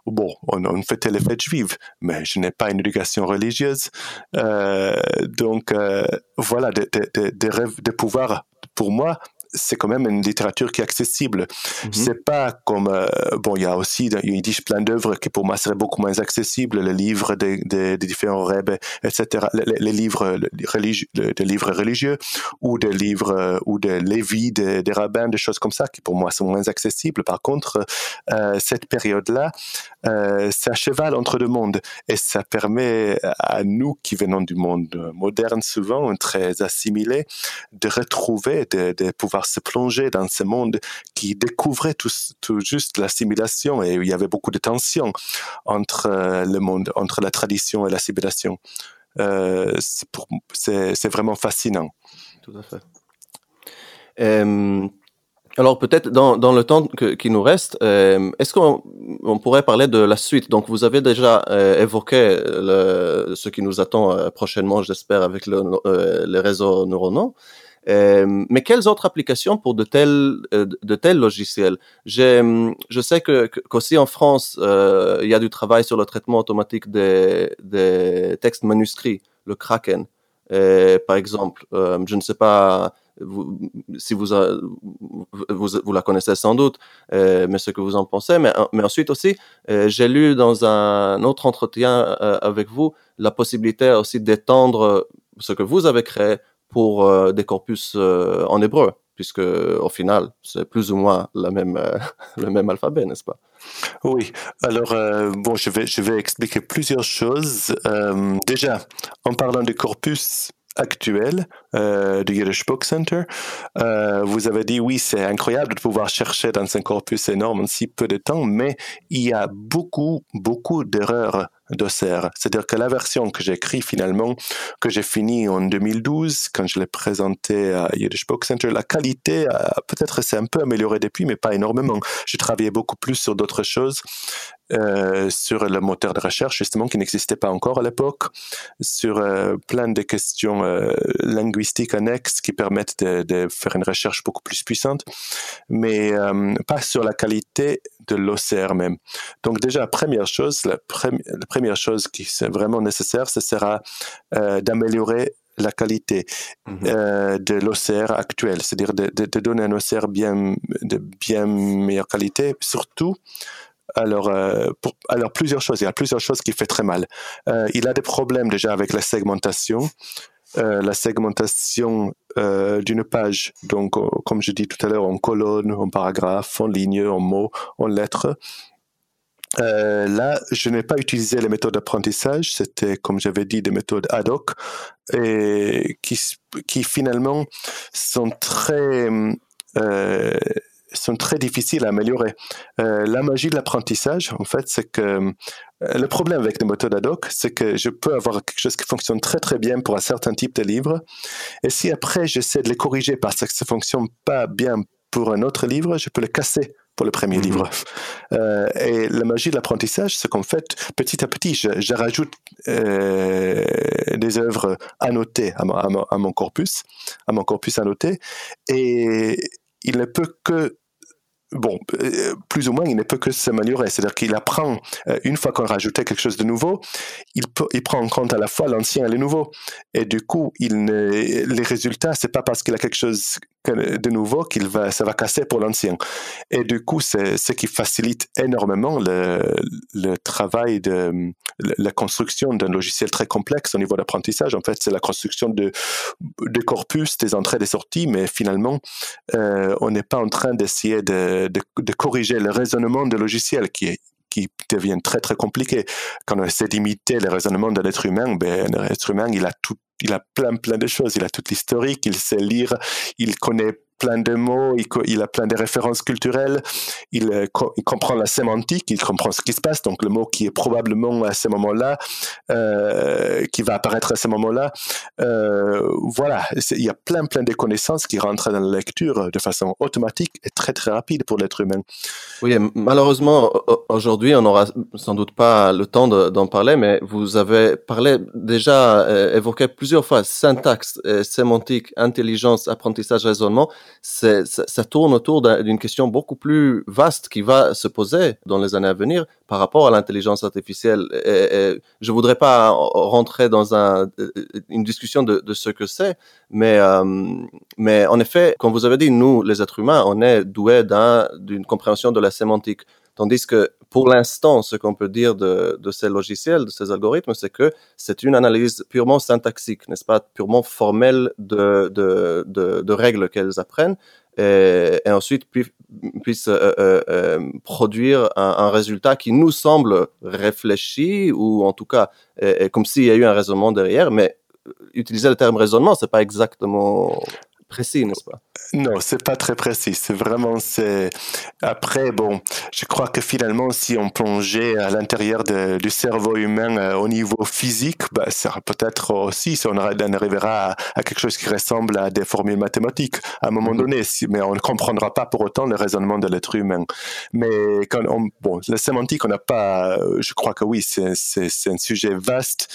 où bon, on, on fêtait les fêtes juives, mais je n'ai pas une éducation religieuse, euh, donc euh, voilà, de, de, de pouvoir pour moi c'est quand même une littérature qui est accessible. Mm C'est pas comme euh, bon, il y a aussi il dit plein d'œuvres qui pour moi seraient beaucoup moins accessibles, les livres des, des, des différents rêves, etc. Les, les livres religieux, des livres religieux ou des livres euh, ou des lévis des, des, rabbins, des choses comme ça qui pour moi sont moins accessibles. Par contre, euh, cette période-là, euh, c'est à cheval entre deux mondes et ça permet à nous qui venons du monde moderne souvent très assimilé de retrouver, de, de se plonger dans ce monde qui découvrait tout, juste l'assimilation et il y avait beaucoup de tensions entre euh, le monde, entre la tradition et l'assimilation. Euh, c'est vraiment fascinant. Tout à fait. Alors peut-être dans, le temps qui nous reste, est-ce qu'on on pourrait parler de la suite? Donc vous avez déjà euh, évoqué ce qui nous attend prochainement, j'espère, avec le, les réseaux neuronaux. Mais quelles autres applications pour de tels, de tels logiciels? Je sais que qu'aussi en France, il y a du travail sur le traitement automatique des, des textes manuscrits, le Kraken. par exemple, je ne sais pas si vous, vous, la connaissez sans doute, euh, mais ce que vous en pensez. Mais, ensuite aussi, euh, j'ai lu dans un autre entretien euh, avec vous la possibilité aussi d'étendre ce que vous avez créé pour euh, des corpus euh, en hébreu, puisque au final, c'est plus ou moins la même, (laughs) le même alphabet, n'est-ce pas? Oui, alors bon, je vais, je vais expliquer plusieurs choses. déjà, en parlant de corpus, actuel euh, du Yiddish Book Center. Euh, vous avez dit oui, c'est incroyable de pouvoir chercher dans un corpus énorme en si peu de temps, mais il y a beaucoup, beaucoup d'erreurs d'Auxerre. C'est-à-dire que la version que j'ai écrite finalement, que j'ai fini en 2012, quand je l'ai présentée à Yiddish Book Center, la qualité peut-être s'est un peu améliorée depuis, mais pas énormément. J'ai travaillé beaucoup plus sur d'autres choses. Euh, sur le moteur de recherche, justement, qui n'existait pas encore à l'époque, sur plein de questions linguistiques annexes qui permettent de, de, faire une recherche beaucoup plus puissante, mais pas sur la qualité de l'OCR même. Donc déjà, première chose, la, la première chose qui est vraiment nécessaire, ce sera d'améliorer la qualité mmh euh, de l'OCR actuel, c'est-à-dire de, de, de, donner un OCR bien, de bien meilleure qualité, surtout alors, euh, pour, alors, plusieurs choses. Il y a plusieurs choses qui fait très mal. Euh, il a des problèmes déjà avec la segmentation. Euh, la segmentation euh, d'une page, donc euh, comme je dis tout à l'heure, en colonne, en paragraphe, en ligne, en mots, en lettres. là, je n'ai pas utilisé les méthodes d'apprentissage, c'était, comme j'avais dit, des méthodes ad hoc, et qui, qui finalement sont très sont très difficiles à améliorer. Euh, la magie de l'apprentissage, en fait, c'est que euh, le problème avec les méthodes ad hoc, c'est que je peux avoir quelque chose qui fonctionne très très bien pour un certain type de livre, et si après j'essaie de les corriger parce que ça fonctionne pas bien pour un autre livre, je peux le casser pour le premier mhm. livre. (laughs) Euh, et la magie de l'apprentissage, c'est qu'en fait, petit à petit, je, je rajoute euh, des œuvres annotées à, à, à, mon corpus, à mon corpus annoté, et il ne peut que bon, euh, plus ou moins, il ne peut que s'améliorer. C'est-à-dire qu'il apprend, euh, une fois qu'on rajoutait quelque chose de nouveau, il, peut, il prend en compte à la fois l'ancien et le nouveau. Et du coup, il ne, les résultats, c'est pas parce qu'il a quelque chose de nouveau qu'il va, ça va casser pour l'ancien. Et du coup, c'est ce qui facilite énormément le, travail de la construction d'un logiciel très complexe au niveau d'apprentissage. En fait, c'est la construction de, corpus, des entrées des sorties, mais finalement, euh, on n'est pas en train d'essayer de, de, corriger le raisonnement de logiciel qui est qui devient très très compliqué. Quand on essaie d'imiter le raisonnement d'un être humain, ben, humain, il a tout il a plein, plein de choses. Il a tout l'historique, il sait lire, il connaît plein de mots, il, a plein de références culturelles, il, euh, il, comprend la sémantique, il comprend ce qui se passe, donc le mot qui est probablement à ce moment-là, euh, qui va apparaître à ce moment-là. Euh, voilà, il y a plein, plein de connaissances qui rentrent dans la lecture de façon automatique et très, très rapide pour l'être humain. Oui, malheureusement, aujourd'hui, on n'aura sans doute pas le temps d'en parler, mais vous avez parlé déjà, évoqué plusieurs fois syntaxe, sémantique, intelligence, apprentissage, raisonnement ça, tourne autour d'une question beaucoup plus vaste qui va se poser dans les années à venir par rapport à l'intelligence artificielle. Et, je voudrais pas rentrer dans un, une discussion de, ce que c'est, euh, mais en effet, comme vous avez dit, nous, les êtres humains, on est doués d'une compréhension de la sémantique. Tandis que pour l'instant, ce qu'on peut dire de, ces logiciels, de ces algorithmes, c'est que c'est une analyse purement syntaxique, n'est-ce pas, purement formelle de, de, de, règles qu'elles apprennent, et, et ensuite puissent euh, euh, euh, produire un, un, résultat qui nous semble réfléchi, ou en tout cas, comme s'il y a eu un raisonnement derrière, mais utiliser le terme raisonnement, c'est pas exactement précis, n'est-ce pas? Non, c'est pas très précis. C'est vraiment c'est. Après, bon, je crois que finalement, si on plongeait à l'intérieur du cerveau humain euh, au niveau physique, bah, ça peut-être aussi, si on, arrivera à, quelque chose qui ressemble à des formules mathématiques à un moment mhm. donné, si, mais on ne comprendra pas pour autant le raisonnement de l'être humain. Mais quand on, bon, la sémantique, on n'a pas. Euh, je crois que oui, c'est un sujet vaste.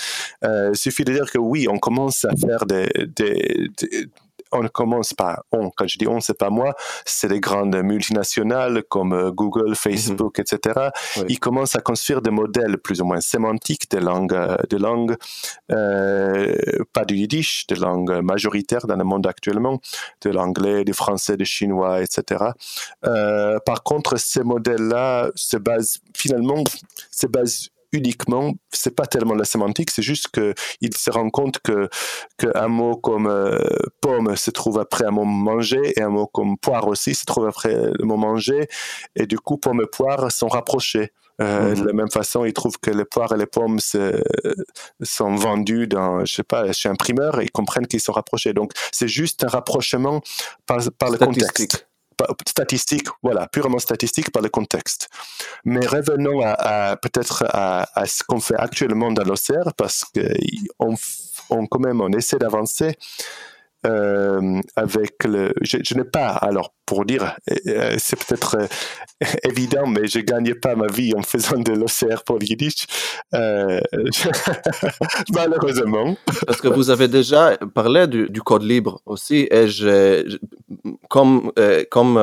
Euh, il suffit de dire que oui, on commence à faire des, des on commence par on. Quand je dis on, c'est pas moi, c'est les grandes multinationales comme euh, Google, Facebook, etc. Ils commencent à construire des modèles plus ou moins sémantiques des langues, des langues pas du yiddish, des langues majoritaires dans le monde actuellement, de l'anglais, du français, du chinois, etc. par contre, ces modèles-là se basent finalement, se basent uniquement, c'est pas tellement la sémantique, c'est juste qu'il se rend compte que qu'un mot comme euh, pomme se trouve après un mot manger et un mot comme poire aussi se trouve après le mot manger et du coup pomme et poire sont rapprochés. Euh, mhm. De la même façon, il trouve que les poires et les pommes sont vendus dans, je sais pas, chez un primeur et ils comprennent qu'ils sont rapprochés. Donc, c'est juste un rapprochement par, par le contexte statistique, voilà, purement statistique par le contexte. Mais revenons à, peut-être à, ce qu'on fait actuellement dans l'OCR, parce qu'on on, quand même on essaie d'avancer euh, avec le. Je, n'ai pas, alors pour dire, euh, euh, c'est peut-être (laughs) évident, mais je gagnais pas ma vie en faisant de l'OCR pour Yiddish, (laughs) malheureusement. Parce que vous avez déjà parlé du, code libre aussi, et comme, comme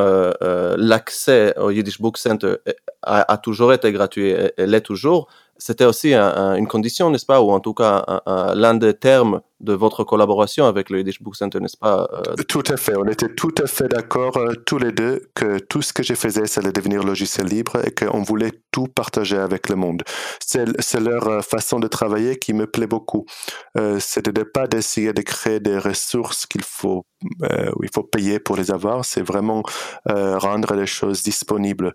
l'accès au Yiddish Book Center a, a toujours été gratuit et l'est toujours, c'était aussi une condition, n'est-ce pas, ou en tout cas l'un des termes de votre collaboration avec le Yiddish Book Center, n'est-ce pas euh? Tout à fait. On était tout à fait d'accord euh, tous les deux que tout ce que je faisais, ça allait devenir logiciel libre et qu'on voulait tout partager avec le monde. C'est leur euh, façon de travailler qui me plaît beaucoup. c'est de pas d'essayer de créer des ressources qu'il faut, il faut payer pour les avoir. C'est vraiment rendre les choses disponibles.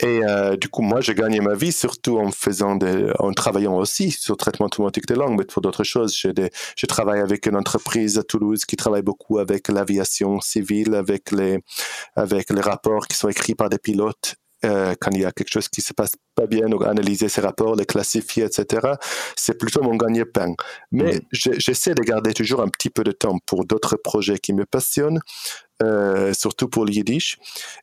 Et euh, du coup, moi, j'ai gagné ma vie surtout en faisant des, en travaillant aussi sur le traitement automatique des langues, mais pour d'autres choses. J'ai des, je travaille avec une entreprise à Toulouse qui travaille beaucoup avec l'aviation civile, avec les, avec les rapports qui sont écrits par des pilotes euh, quand il y a quelque chose qui se passe pas bien, analyser ces rapports, les classifier, etc. C'est plutôt mon gagne-pain. Mais mm. j'essaie de garder toujours un petit peu de temps pour d'autres projets qui me passionnent. Euh, surtout pour le yiddish.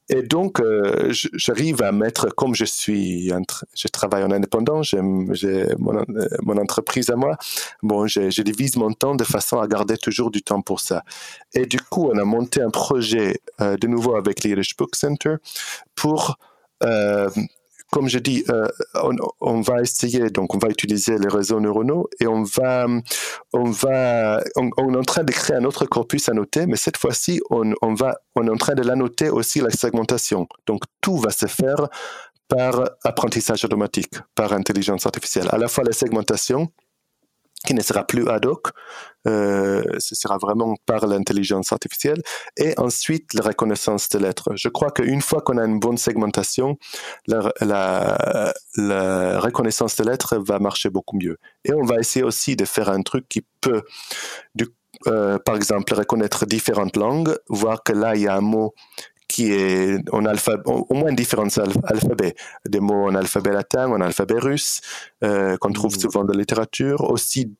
Et donc, euh, j'arrive à mettre, comme je suis, je travaille en indépendant, j'ai mon, mon, entreprise à moi, bon, je, divise mon temps de façon à garder toujours du temps pour ça. Et du coup, on a monté un projet de nouveau avec le Yiddish Book Center pour comme je dis, euh, on, va essayer, donc on va utiliser les réseaux neuronaux et on va, on va, on, est en train de créer un autre corpus à noter, mais cette fois-ci, on, va, on est en train de l'annoter aussi la segmentation. Donc tout va se faire par apprentissage automatique, par intelligence artificielle. À la fois la segmentation, qui ne sera plus ad hoc, euh, ce sera vraiment par l'intelligence artificielle, et ensuite la reconnaissance de lettres. Je crois qu'une fois qu'on a une bonne segmentation, la, reconnaissance de lettres va marcher beaucoup mieux. Et on va essayer aussi de faire un truc qui peut, euh, par exemple, reconnaître différentes langues, voir que là, il y a un mot qui est en alphabet, au moins différents alphabets, des mots en alphabet latin, en alphabet russe, euh, qu'on trouve mmh. souvent dans la littérature, aussi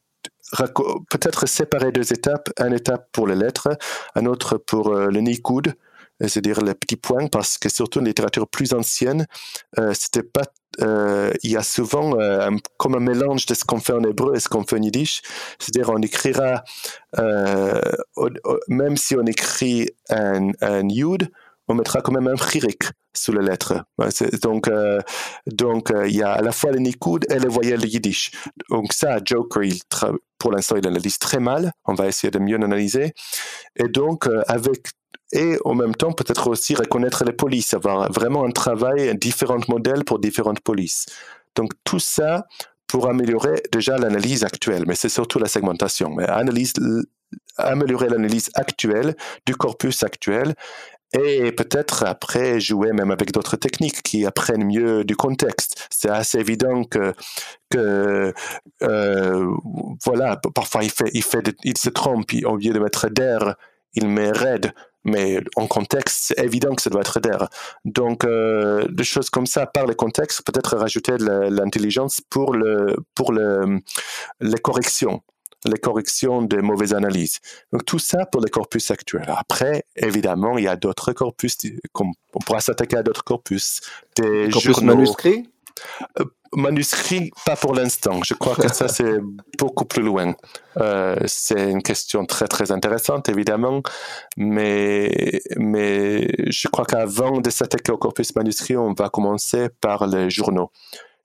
peut-être séparer deux étapes, une étape pour les lettres, un autre pour euh, le nikoud, c'est-à-dire les petits points, parce que surtout en littérature plus ancienne, euh, c'était pas euh, il y a souvent euh, comme un mélange de ce qu'on fait en hébreu et ce qu'on fait en yiddish. C'est-à-dire, on écrira, euh, même si on écrit un, un yud, on mettra quand même un chirik sous les lettres. Donc, donc il y a à la fois les nikoud et les voyelles yiddish. Donc ça, Joker, pour l'instant, il analyse très mal. On va essayer de mieux analyser. Et donc, avec et en même temps peut-être aussi reconnaître les polices, avoir vraiment un travail, différents modèles pour différentes polices. Donc tout ça pour améliorer déjà l'analyse actuelle, mais c'est surtout la segmentation, mais analyse, améliorer l'analyse actuelle du corpus actuel et peut-être après jouer même avec d'autres techniques qui apprennent mieux du contexte. C'est assez évident que, euh, voilà, parfois il fait, il se trompe, au lieu de mettre d'air, il met red mais en contexte, c'est évident que ça doit être d'air. Donc, euh, des choses comme ça, par le contexte, peut-être rajouter de l'intelligence pour, le, pour le, les corrections les corrections des mauvaises analyses. Donc tout ça pour le corpus actuel. Après, évidemment, il y a d'autres corpus, on pourra s'attaquer à d'autres corpus. Des corpus manuscrits? Manuscrit, pas pour l'instant. Je crois que ça, c'est (laughs) beaucoup plus loin. Euh, c'est une question très, très intéressante, évidemment, mais, mais je crois qu'avant de s'attaquer au corpus manuscrit, on va commencer par les journaux.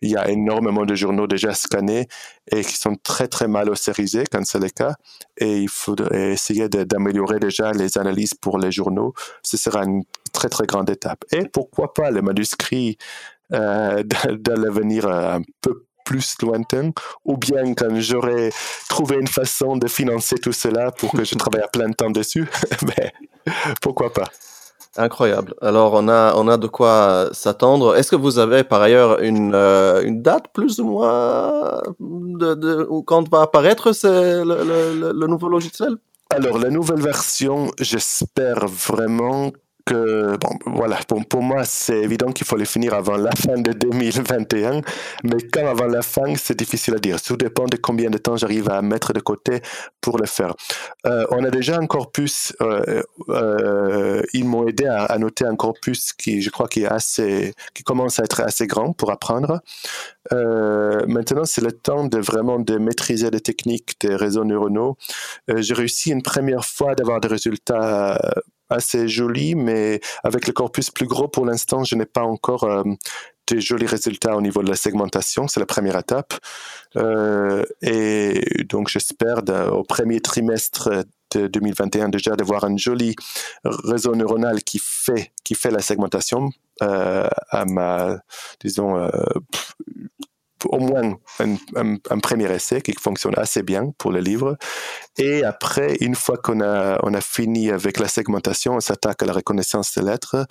Il y a énormément de journaux déjà scannés et qui sont très, très mal ossérisés quand c'est le cas. Et il faudrait essayer d'améliorer déjà les analyses pour les journaux. Ce sera une très, très grande étape. Et pourquoi pas les manuscrits euh, dans l'avenir euh, un peu plus lointain, ou bien quand j'aurais trouvé une façon de financer tout cela pour que je travaille à plein temps dessus, mais (laughs) pourquoi pas? Incroyable. Alors, on a, on a de quoi s'attendre. Est-ce que vous avez par ailleurs une, euh, date plus ou moins de, quand va apparaître le, le nouveau logiciel? Alors, la nouvelle version, j'espère vraiment bon, voilà, pour, moi, c'est évident qu'il faut les finir avant la fin de 2021, mais quand avant la fin, c'est difficile à dire. Tout dépend de combien de temps j'arrive à mettre de côté pour le faire. Euh, on a déjà un corpus, euh, euh, ils m'ont aidé à, noter un corpus qui, je crois, qui est assez, qui commence à être assez grand pour apprendre. maintenant, c'est le temps de vraiment de maîtriser les techniques des réseaux neuronaux. J'ai réussi une première fois d'avoir des résultats assez joli, mais avec le corpus plus gros, pour l'instant, je n'ai pas encore euh, des jolis résultats au niveau de la segmentation. C'est la première étape. Euh, et donc, j'espère au premier trimestre de 2021 déjà de voir un joli réseau neuronal qui fait, qui fait la segmentation euh, à ma, disons, au moins un, premier essai qui fonctionne assez bien pour le livre. Et après, une fois qu'on a, on a fini avec la segmentation, on s'attaque à la reconnaissance des lettres.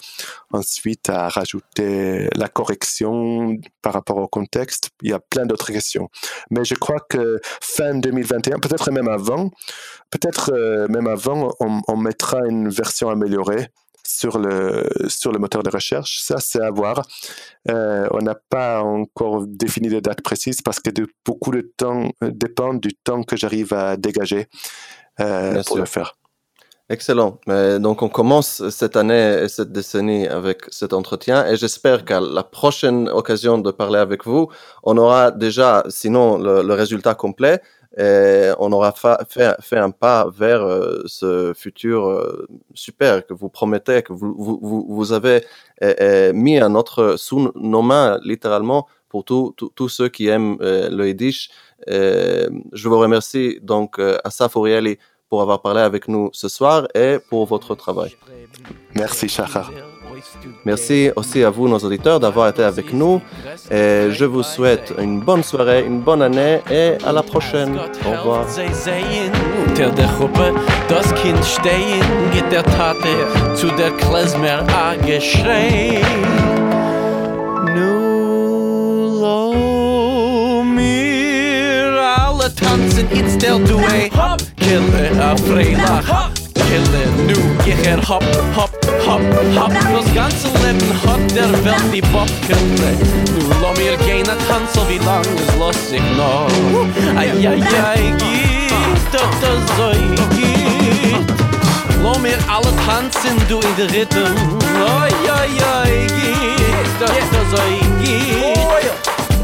Ensuite, à rajouter la correction par rapport au contexte. Il y a plein d'autres questions. Mais je crois que fin 2021, peut-être même avant, peut-être euh, même avant, on, on mettra une version améliorée sur le, sur le moteur de recherche. Ça, c'est à voir. Euh, on n'a pas encore défini de date précise parce que de, beaucoup de temps euh, dépend du temps que j'arrive à dégager euh, pour le faire. Excellent. donc, on commence cette année et cette décennie avec cet entretien et j'espère qu'à la prochaine occasion de parler avec vous, on aura déjà, sinon, le résultat complet, et on aura fait, un pas vers euh, ce futur euh, super que vous promettez, que vous, avez mis à notre, sous nos mains littéralement pour tous ceux qui aiment euh, le Yiddish. je vous remercie donc à Aurieli pour avoir parlé avec nous ce soir et pour votre travail. Merci Shachar. Merci aussi à vous, nos auditeurs, d'avoir été avec nous. Et je vous souhaite une bonne soirée, une bonne année et à la prochaine. Au revoir. Ich er hopp, hopp, hopp, hopp. Das ganze Leben hat der Welt die Bob killen Nu lo mir gehen a tanzel wie lang is los ich noch. Ay, ay, ay, geht doch das so geht Lo mir alle tanzen du in der Rhythm. Ay, ay, ay, geht doch das so geht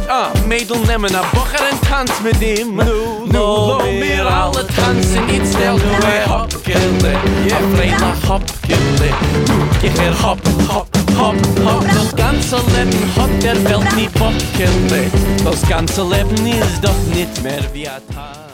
Ah, Mädel nemmen a Bocher en Tanz mit ihm. Nu, nu, lo mir alle tanzen Jetzt stell du e hopp, gille Je freila hopp, gille Nu, ich er hopp, hopp, hopp, hopp. Das ganze Leben hat der Welt nie gille Das ganze Leben ist doch nicht mehr wie a Tag